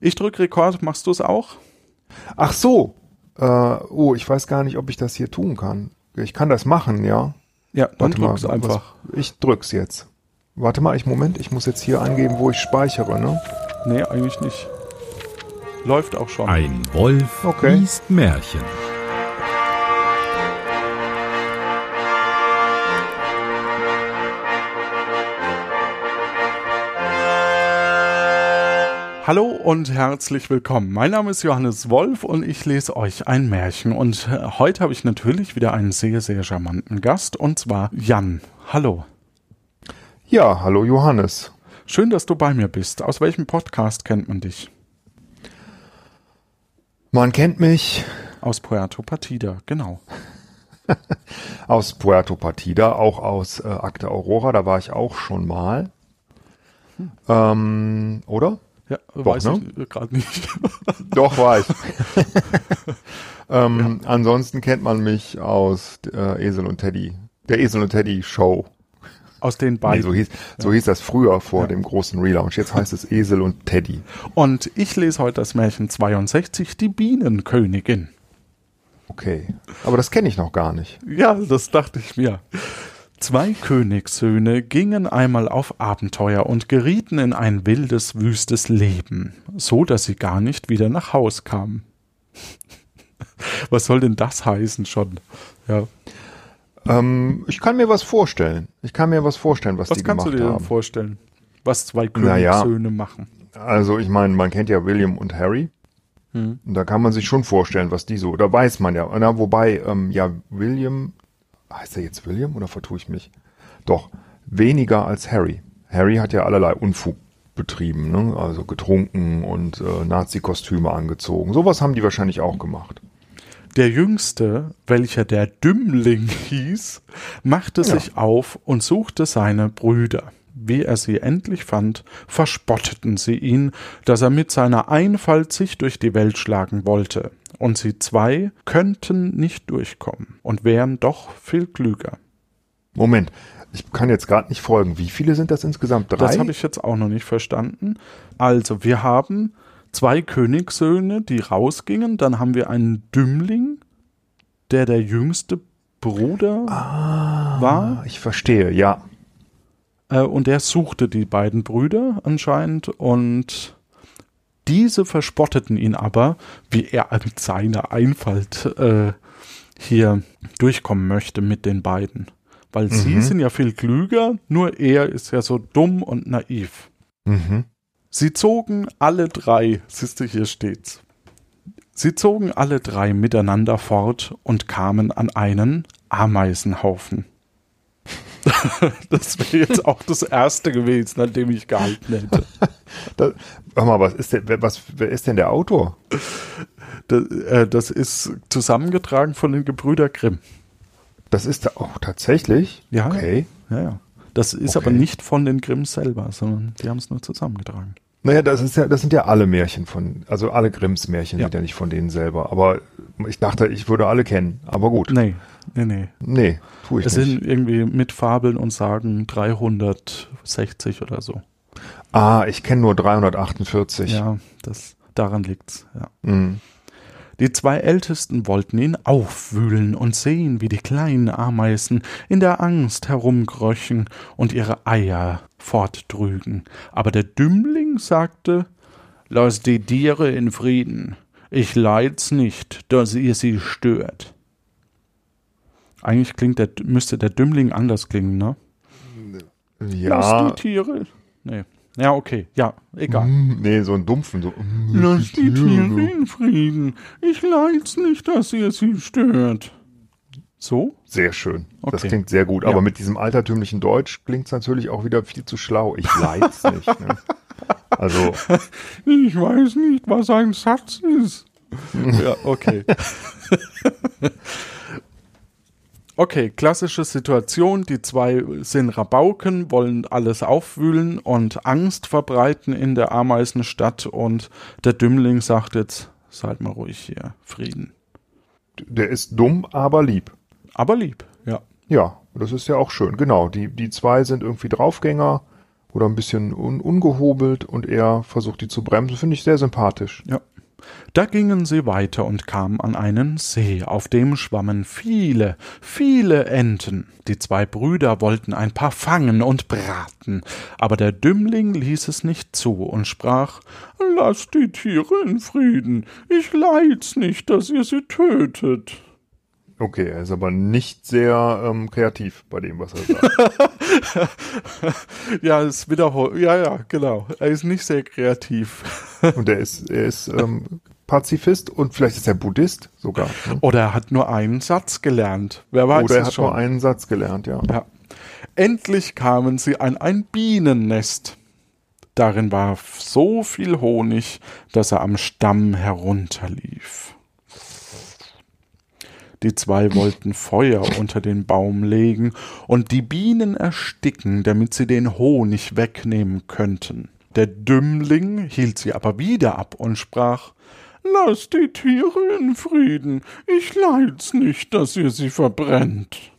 Ich drücke Rekord, machst du es auch? Ach so. Äh, oh, ich weiß gar nicht, ob ich das hier tun kann. Ich kann das machen, ja. Ja, dann Warte mal, drück's einfach. Was, ich drück's jetzt. Warte mal, ich Moment, ich muss jetzt hier angeben, wo ich speichere, ne? Nee, eigentlich nicht. Läuft auch schon. Ein Wolf Okay. liest Märchen. Hallo und herzlich willkommen. Mein Name ist Johannes Wolf und ich lese euch ein Märchen. Und äh, heute habe ich natürlich wieder einen sehr, sehr charmanten Gast und zwar Jan. Hallo. Ja, hallo Johannes. Schön, dass du bei mir bist. Aus welchem Podcast kennt man dich? Man kennt mich Aus Puerto Partida, genau. aus Puerto Partida, auch aus äh, Akte Aurora, da war ich auch schon mal. Ähm, oder? Ja, Doch, weiß ne? ich gerade nicht. Doch, war ich. ähm, Ansonsten kennt man mich aus äh, Esel und Teddy. Der Esel und Teddy Show. Aus den Nee, beiden. so, hieß, so hieß das früher vor dem großen Relaunch. Jetzt heißt es Esel und Teddy. Und ich lese heute das Märchen 62, die Bienenkönigin. Okay. Aber das kenne ich noch gar nicht. Ja, das dachte ich mir. Zwei Königssöhne gingen einmal auf Abenteuer und gerieten in ein wildes, wüstes Leben, so dass sie gar nicht wieder nach Haus kamen. Was soll denn das heißen schon? Ja. Ähm, ich kann mir was vorstellen. Ich kann mir was vorstellen, was, Was die kannst du gemacht dir denn haben. vorstellen, was zwei Naja. Königssöhne machen? Also ich meine, man kennt ja William und Harry. Hm. Und da kann man sich schon vorstellen, was die so, da weiß man ja. Na, wobei, ähm, ja, William, heißt er jetzt William oder vertue ich mich? Doch, weniger als Harry. Harry hat ja allerlei Unfug betrieben, ne? also getrunken und äh, Nazi-Kostüme angezogen. Sowas haben die wahrscheinlich auch gemacht. Der Jüngste, welcher der Dümmling hieß, machte Ja. sich auf und suchte seine Brüder. Wie er sie endlich fand, verspotteten sie ihn, dass er mit seiner Einfalt sich durch die Welt schlagen wollte. Und sie zwei könnten nicht durchkommen und wären doch viel klüger. Moment, ich kann jetzt gerade nicht folgen. Wie viele sind das insgesamt? Drei? Das habe ich jetzt auch noch nicht verstanden. Also, wir haben zwei Königssöhne, die rausgingen, dann haben wir einen Dümmling, der der jüngste Bruder war. Ah, ich verstehe, ja. Äh, und der suchte die beiden Brüder anscheinend und diese verspotteten ihn aber, wie er mit seiner Einfalt äh, hier durchkommen möchte mit den beiden. Weil sie Mhm. sind ja viel klüger, nur er ist ja so dumm und naiv. Mhm. Sie zogen alle drei, siehst du, hier steht's. Sie zogen alle drei miteinander fort und kamen an einen Ameisenhaufen. das wäre jetzt auch das erste gewesen, an dem ich gehalten hätte. Da, hör mal, was ist denn, wer- was, wer ist denn der Autor? Das, äh, das ist zusammengetragen von den Gebrüder Grimm. Das ist da, oh, tatsächlich? Ja. Okay. Ja, ja. Das ist Okay. aber nicht von den Grimm selber, sondern die haben es nur zusammengetragen. Naja, das ist ja, das sind ja alle Märchen von, also alle Grimms Märchen Ja. sind ja nicht von denen selber. Aber ich dachte, ich würde alle kennen. Aber gut. Nee, nee, nee. Nee, tue ich Es nicht. sind irgendwie mit Fabeln und Sagen 360 oder so. ah, ich kenne nur 348. Ja, das, daran liegt's, ja. Mhm. Die zwei Ältesten wollten ihn aufwühlen und sehen, wie die kleinen Ameisen in der Angst herumkröchen und ihre Eier forttrügen. Aber der Dümmling sagte, Lass die Tiere in Frieden. Ich leid's nicht, dass ihr sie stört. Eigentlich klingt der, müsste der Dümmling anders klingen, ne? Lass Ja. die Tiere. Nee. Ja, okay. Ja, egal. Mm, Nee, so ein dumpfen, so. mm, Lass die Tiere, in Frieden. Ich leid's nicht, dass ihr sie stört. So? Sehr schön. Das Okay. klingt sehr gut. Ja. Aber mit diesem altertümlichen Deutsch klingt's natürlich auch wieder viel zu schlau. Ich leid's nicht. Ne? Also, Ich weiß nicht, was ein Satz ist. ja, okay. Okay, klassische Situation. Die zwei sind Rabauken, wollen alles aufwühlen und Angst verbreiten in der Ameisenstadt. Und der Dümmling sagt jetzt, seid mal ruhig hier, Frieden. der ist dumm, aber lieb. Aber lieb, ja. Ja, das ist ja auch schön. Genau, die, die zwei sind irgendwie Draufgänger oder ein bisschen un ungehobelt und er versucht die zu bremsen. Finde ich sehr sympathisch. Ja. Da gingen sie weiter und kamen an einen See, auf dem schwammen viele, viele Enten. Die zwei Brüder wollten ein paar fangen und braten, aber der Dümmling ließ es nicht zu und sprach Lasst die Tiere in Frieden, ich leid's nicht, dass ihr sie tötet. Okay, er ist aber nicht sehr ähm, kreativ bei dem, was er sagt. ja, es wiederholt. Ja, ja, genau. Er ist nicht sehr kreativ. und er ist, er ist ähm, Pazifist und vielleicht ist er Buddhist sogar. Ne? Oder er hat nur einen Satz gelernt. Wer weiß Oder er hat schon. nur einen Satz gelernt, ja. ja. Endlich kamen sie an ein Bienennest. Darin war so viel Honig, dass er am Stamm herunterlief. Die zwei wollten Feuer unter den Baum legen und die Bienen ersticken, damit sie den Honig wegnehmen könnten. Der Dümmling hielt sie aber wieder ab und sprach Lasst die Tiere in Frieden, ich leid's nicht, dass ihr sie verbrennt.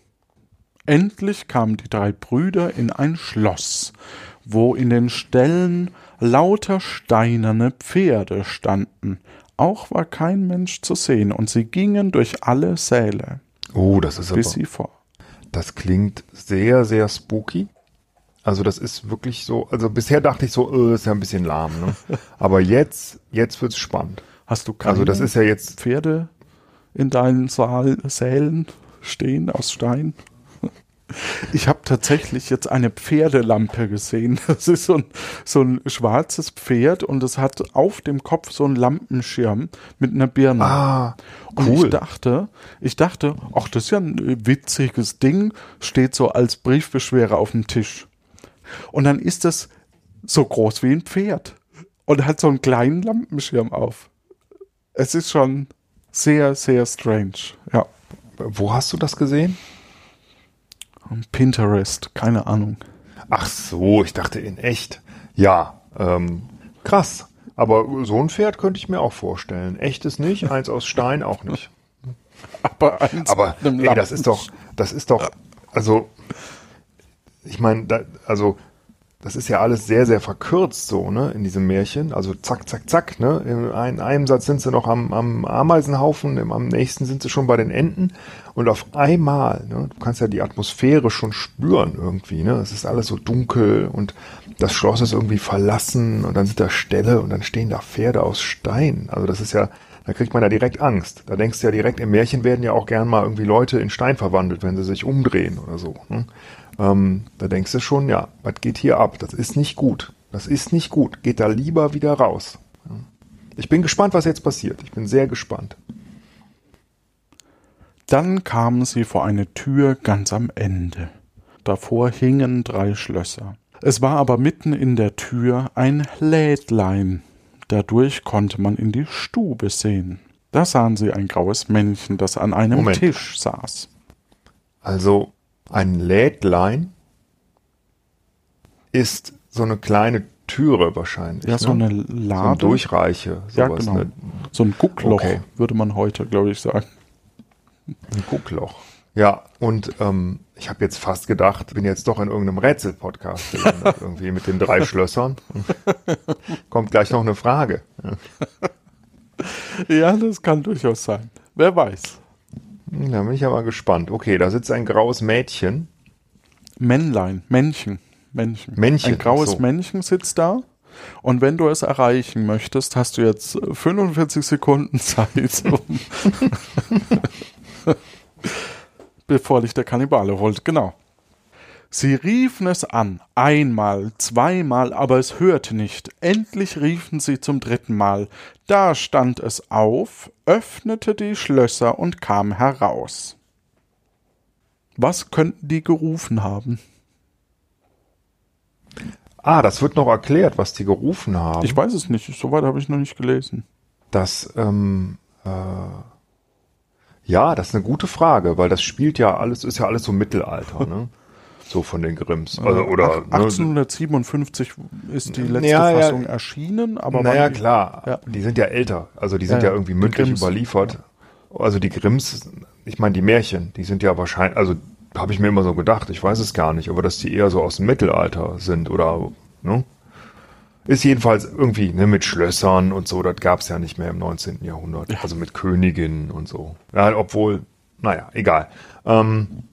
Endlich kamen die drei Brüder in ein Schloss, wo in den Ställen lauter steinerne Pferde standen, auch war kein Mensch zu sehen, und sie gingen durch alle Säle. Oh, das ist bis aber, sie vor. das klingt sehr, sehr spooky. Also das ist wirklich so, also bisher dachte ich so, äh, ist ja ein bisschen lahm, ne? Aber jetzt, jetzt wird's spannend. Hast du keine Also das ist ja jetzt, Pferde in deinen Saal, Sälen stehen aus Stein? Ich habe tatsächlich jetzt eine Pferdelampe gesehen. Das ist so ein, so ein schwarzes Pferd und es hat auf dem Kopf so einen Lampenschirm mit einer Birne. ah, Und cool. ich dachte, ich dachte, ach, das ist ja ein witziges Ding, steht so als Briefbeschwerer auf dem Tisch. Und dann ist das so groß wie ein Pferd und hat so einen kleinen Lampenschirm auf. Es ist schon sehr, sehr strange. Ja. Wo hast du das gesehen? Pinterest, keine Ahnung. Ach so, ich dachte in echt. Ja, ähm, krass. Aber so ein Pferd könnte ich mir auch vorstellen. Echtes nicht, eins aus Stein auch nicht. Aber, eins Aber mit einem ey, das ist doch, das ist doch, also ich meine, also das ist ja alles sehr, sehr verkürzt so, ne, in diesem Märchen. Also zack, zack, zack, ne. In ein- einem Satz sind sie noch am, am Ameisenhaufen, im, am nächsten sind sie schon bei den Enten. Und auf einmal, ne, du kannst ja die Atmosphäre schon spüren irgendwie, ne. Es ist alles so dunkel und das Schloss ist irgendwie verlassen und dann sind da Ställe und dann stehen da Pferde aus Stein. Also das ist ja, da kriegt man ja direkt Angst. Da denkst du ja direkt, im Märchen werden ja auch gern mal irgendwie Leute in Stein verwandelt, wenn sie sich umdrehen oder so. Ne? Ähm, da denkst du schon, ja, was geht hier ab? Das ist nicht gut. Das ist nicht gut. Geht da lieber wieder raus. Ja. Ich bin gespannt, was jetzt passiert. Ich bin sehr gespannt. Dann kamen sie vor eine Tür ganz am Ende. Davor hingen drei Schlösser. Es war aber mitten in der Tür ein Lädlein. Dadurch konnte man in die Stube sehen. Da sahen sie ein graues Männchen, das an einem Moment. Tisch saß. Also ein Lädlein ist so eine kleine Türe wahrscheinlich. Ja, so ne? eine so ein Lade. Durchreiche. ja, genau. ne? So ein Guckloch, Okay. würde man heute, glaube ich, sagen. Ein Guckloch. Ja, und ähm, ich habe jetzt fast gedacht, bin jetzt doch in irgendeinem Rätsel-Podcast gelandet, irgendwie mit den drei Schlössern. Kommt gleich noch eine Frage. Ja, das kann durchaus sein. Wer weiß. Da bin ich aber gespannt. Okay, da sitzt ein graues Mädchen. Männlein, Männchen, Männchen. Männchen, Ein graues so. Männchen sitzt da. Und wenn du es erreichen möchtest, hast du jetzt äh, 45 Sekunden Zeit, um bevor dich der Kannibale holt. Genau. Sie riefen es an, einmal, zweimal, aber es hörte nicht. Endlich riefen sie zum dritten Mal. Da stand es auf, öffnete die Schlösser und kam heraus. Was könnten die gerufen haben? Ah, das wird noch erklärt, was die gerufen haben. Ich weiß es nicht, soweit habe ich noch nicht gelesen. Das, ähm, äh, ja, das ist eine gute Frage, weil das spielt ja alles, ist ja alles so Mittelalter, ne? So von den Grimms. Also, oder, Ach, ne, 1857 ist die letzte Ja, ja. Fassung erschienen, aber naja, klar. Ja. Die sind ja älter. Also die sind Ja, ja, ja. irgendwie mündlich Grimms. überliefert. Also die Grimms, ich meine, die Märchen, die sind ja wahrscheinlich, also habe ich mir immer so gedacht, ich weiß es gar nicht, aber dass die eher so aus dem Mittelalter sind oder Ne? Ist jedenfalls irgendwie ne, mit Schlössern und so, das gab es ja nicht mehr im 19. Jahrhundert. Ja. Also mit Königinnen und so. Ja, obwohl, naja, egal. Ähm,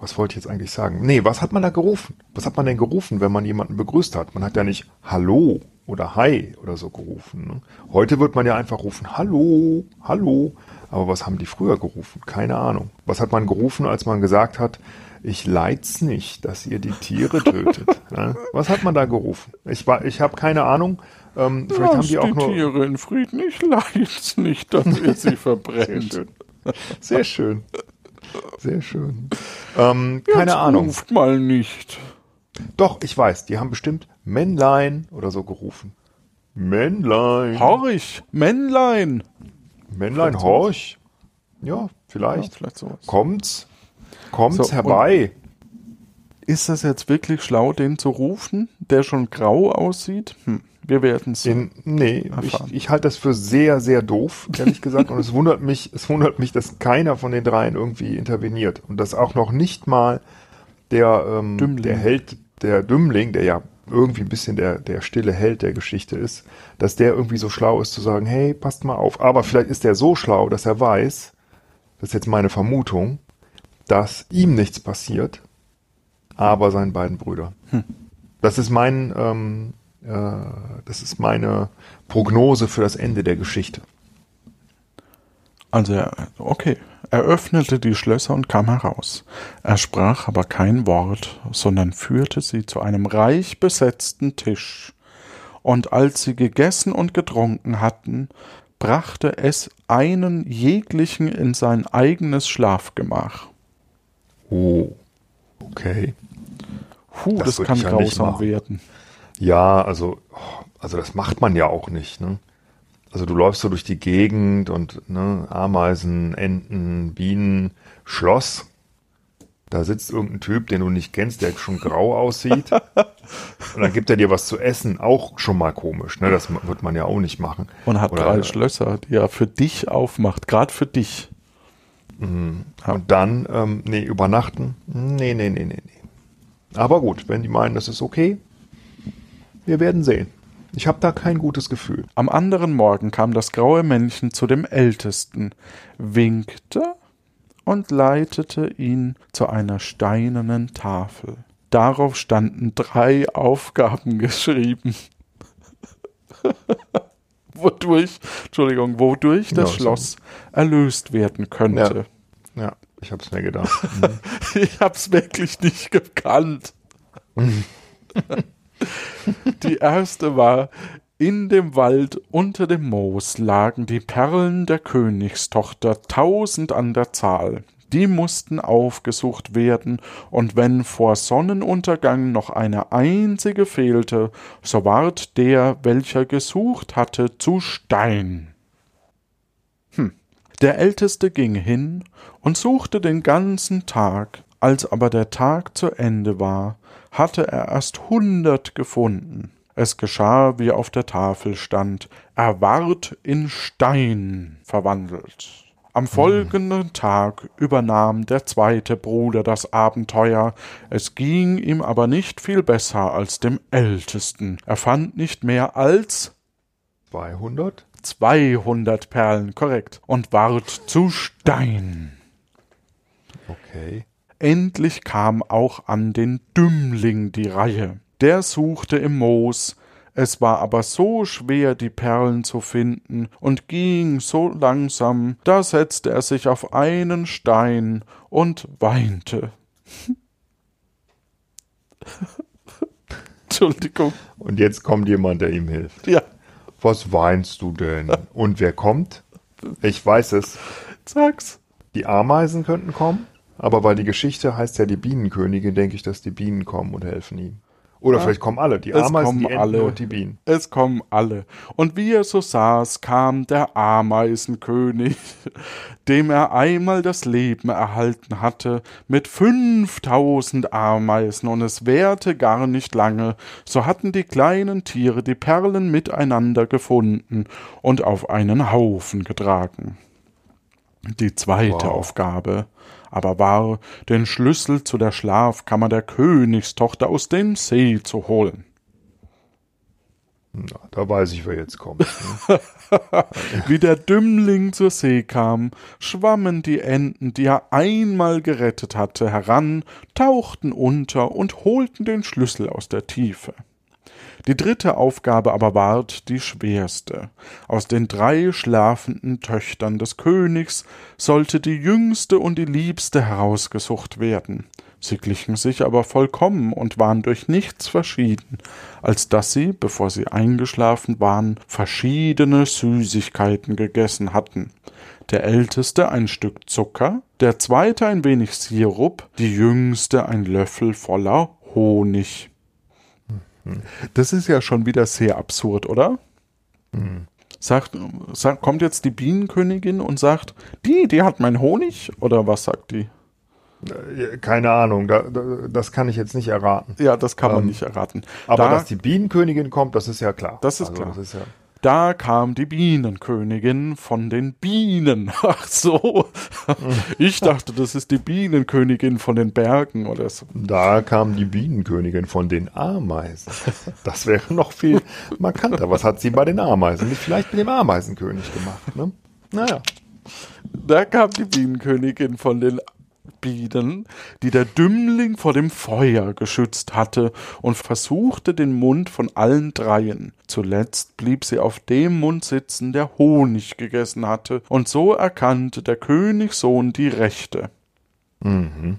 was wollte ich jetzt eigentlich sagen? Nee, was hat man da gerufen? Was hat man denn gerufen, wenn man jemanden begrüßt hat? Man hat ja nicht Hallo oder Hi oder so gerufen. Ne? Heute wird man ja einfach rufen Hallo, Hallo. Aber was haben die früher gerufen? Keine Ahnung. Was hat man gerufen, als man gesagt hat, ich leid's nicht, dass ihr die Tiere tötet? ne? Was hat man da gerufen? Ich, war- ich habe keine Ahnung. Ähm, vielleicht haben Lasst die auch die nur. Tiere in Frieden, ich leid's nicht, dass ihr sie Sehr verbrennt. schön. Sehr schön. Sehr schön. Ähm, keine Jetzt Ahnung. Ruft mal nicht. Doch, ich weiß, die haben bestimmt Männlein oder so gerufen. Männlein. Horch, Männlein. Männlein, Vielleicht horch. Ja, Ja, vielleicht. vielleicht sowas. Kommt's. Kommt's So, herbei. Ist das jetzt wirklich schlau, den zu rufen, der schon grau aussieht? Hm, wir werden es. Nee, ich, ich halte das für sehr, sehr doof, ehrlich gesagt. Und es wundert mich, es wundert mich, dass keiner von den dreien irgendwie interveniert. Und dass auch noch nicht mal der, ähm, Dümmling. der Held, der Dümmling, der ja irgendwie ein bisschen der, der stille Held der Geschichte ist, dass der irgendwie so schlau ist zu sagen, hey, passt mal auf. Aber vielleicht ist der so schlau, dass er weiß, das ist jetzt meine Vermutung, dass ihm nichts passiert, aber seinen beiden Brüdern. Das ist mein, ähm, äh, das ist meine Prognose für das Ende der Geschichte. Also, er, okay. Er öffnete die Schlösser und kam heraus. Er sprach aber kein Wort, sondern führte sie zu einem reich besetzten Tisch. Und als sie gegessen und getrunken hatten, brachte es einen jeglichen in sein eigenes Schlafgemach. Oh, okay. Puh, Das das, kann ja grausam werden. Ja, also, also das macht man ja auch nicht, ne? Also du läufst so durch die Gegend und ne, Ameisen, Enten, Bienen, Schloss. Da sitzt irgendein Typ, den du nicht kennst, der schon grau aussieht. Und dann gibt er dir was zu essen. Auch schon mal komisch, ne? Das wird man ja auch nicht machen. Und hat Oder- drei Schlösser, die er für dich aufmacht, gerade für dich. Ja. Und dann, ähm, nee, übernachten? Nee, nee, nee, nee, nee. Aber gut, wenn die meinen, das ist okay, wir werden sehen. Ich habe da kein gutes Gefühl. Am anderen Morgen kam das graue Männchen zu dem Ältesten, winkte und leitete ihn zu einer steinernen Tafel. Darauf standen drei Aufgaben geschrieben. wodurch, Entschuldigung, wodurch das Ja. Schloss erlöst werden könnte. Ja, ich habe es mir gedacht. Ich hab's wirklich nicht gekannt. die erste war, in dem Wald unter dem Moos lagen die Perlen der Königstochter, tausend an der Zahl. Die mussten aufgesucht werden, und wenn vor Sonnenuntergang noch eine einzige fehlte, so ward der, welcher gesucht hatte, zu Stein. Der Älteste ging hin und suchte den ganzen Tag, als aber der Tag zu Ende war, hatte er erst hundert gefunden. Es geschah, wie auf der Tafel stand, er ward in Stein verwandelt. Am folgenden Tag übernahm der zweite Bruder das Abenteuer, es ging ihm aber nicht viel besser als dem Ältesten. Er fand nicht mehr als 200? 200 Perlen, korrekt, und ward zu Stein. Okay. Endlich kam auch an den Dümmling die Reihe. Der suchte im Moos, es war aber so schwer, die Perlen zu finden, und ging so langsam, da setzte er sich auf einen Stein und weinte. Entschuldigung. Und jetzt kommt jemand, der ihm hilft. Ja, Was weinst du denn? Und wer kommt? Ich weiß es. sag's. Die Ameisen könnten kommen, aber weil die Geschichte heißt ja die Bienenkönigin, denke ich, dass die Bienen kommen und helfen ihm. Oder vielleicht kommen alle, die Es Ameisen, kommen die Enten alle. und die Bienen. Es kommen alle. Und wie er so saß, kam der Ameisenkönig, dem er einmal das Leben erhalten hatte, mit fünftausend Ameisen, und es währte gar nicht lange, so hatten die kleinen Tiere die Perlen miteinander gefunden und auf einen Haufen getragen. Die zweite Wow. Aufgabe. aber war, den Schlüssel zu der Schlafkammer der Königstochter aus dem See zu holen. Na, da weiß ich, wer jetzt kommt. Ne? Wie der Dümmling zur See kam, schwammen die Enten, die er einmal gerettet hatte, heran, tauchten unter und holten den Schlüssel aus der Tiefe. Die dritte Aufgabe aber ward die schwerste. Aus den drei schlafenden Töchtern des Königs sollte die jüngste und die liebste herausgesucht werden. Sie glichen sich aber vollkommen und waren durch nichts verschieden, als dass sie, bevor sie eingeschlafen waren, verschiedene Süßigkeiten gegessen hatten. Der älteste ein Stück Zucker, der zweite ein wenig Sirup, die jüngste ein Löffel voller Honig. Das ist ja schon wieder sehr absurd, oder? Hm. Sagt, sagt, kommt jetzt die Bienenkönigin und sagt, die, die hat mein Honig? Oder was sagt die? Äh, Keine Ahnung, da, da, das kann ich jetzt nicht erraten. Ja, das kann man Ähm, nicht erraten. Aber da, dass die Bienenkönigin kommt, das ist ja klar. Das ist also, klar. Das ist ja, da kam die Bienenkönigin von den Bienen. Ach so. Ich dachte, das ist die Bienenkönigin von den Bergen oder so. da kam die Bienenkönigin von den Ameisen. Das wäre noch viel markanter. Was hat sie bei den Ameisen? Vielleicht mit dem Ameisenkönig gemacht. Ne? Naja. Da kam die Bienenkönigin von den Bienen, die der Dümmling vor dem Feuer geschützt hatte und versuchte den Mund von allen dreien. Zuletzt blieb sie auf dem Mund sitzen, der Honig gegessen hatte, und so erkannte der Königssohn die Rechte. Mhm.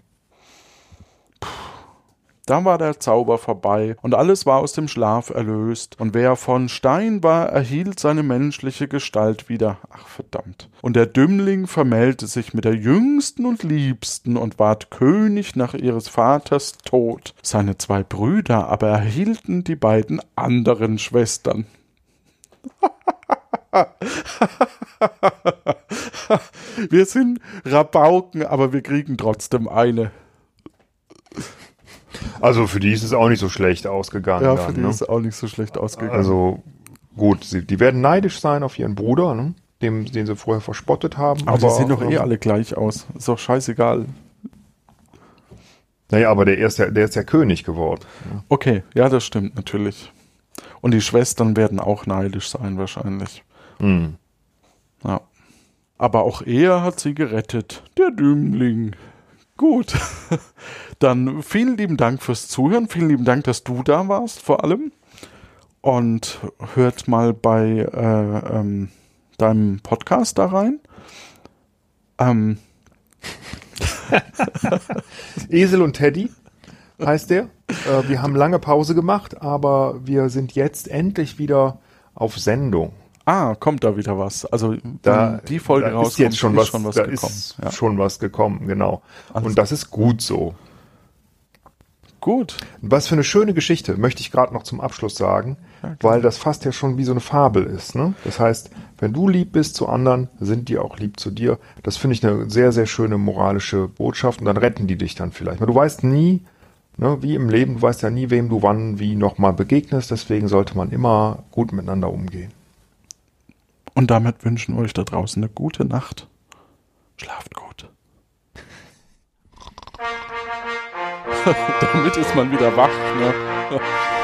Da war der Zauber vorbei und alles war aus dem Schlaf erlöst. Und wer von Stein war, erhielt seine menschliche Gestalt wieder. Ach verdammt. Und der Dümmling vermählte sich mit der jüngsten und liebsten und ward König nach ihres Vaters Tod. Seine zwei Brüder aber erhielten die beiden anderen Schwestern. wir sind Rabauken, aber wir kriegen trotzdem eine. Also für die ist es auch nicht so schlecht ausgegangen. Ja, dann, für die ne? ist auch nicht so schlecht ausgegangen. Also gut, sie, die werden neidisch sein auf ihren Bruder, ne? dem, den sie vorher verspottet haben. Aber, die sehen doch eh ähm, alle gleich aus. Ist doch scheißegal. Naja, aber der ist ja, der ist ja König geworden. ne? Okay, ja, das stimmt natürlich. Und die Schwestern werden auch neidisch sein, wahrscheinlich. Hm. Ja. Aber auch er hat sie gerettet. Der Dümmling. Gut. Dann vielen lieben Dank fürs Zuhören. Vielen lieben Dank, dass du da warst, vor allem. Und hört mal bei äh, ähm, deinem Podcast da rein. Ähm, Esel und Teddy heißt der. Äh, wir haben lange Pause gemacht, aber wir sind jetzt endlich wieder auf Sendung. Ah, kommt da wieder was. Also, Da, die Folge da rauskommt, ist jetzt schon was, schon was da gekommen. ist Ja. schon was gekommen, genau. Alles Und das ist gut so. Gut. Was für eine schöne Geschichte, möchte ich gerade noch zum Abschluss sagen, weil das fast ja schon wie so eine Fabel ist. Ne? Das heißt, wenn du lieb bist zu anderen, sind die auch lieb zu dir. Das finde ich eine sehr, sehr schöne moralische Botschaft und dann retten die dich dann vielleicht. Du weißt nie, ne, wie im Leben, du weißt ja nie, wem du wann wie nochmal begegnest, deswegen sollte man immer gut miteinander umgehen. Und damit wünschen wir euch da draußen eine gute Nacht. Schlaft gut. damit ist man wieder wach. Ne?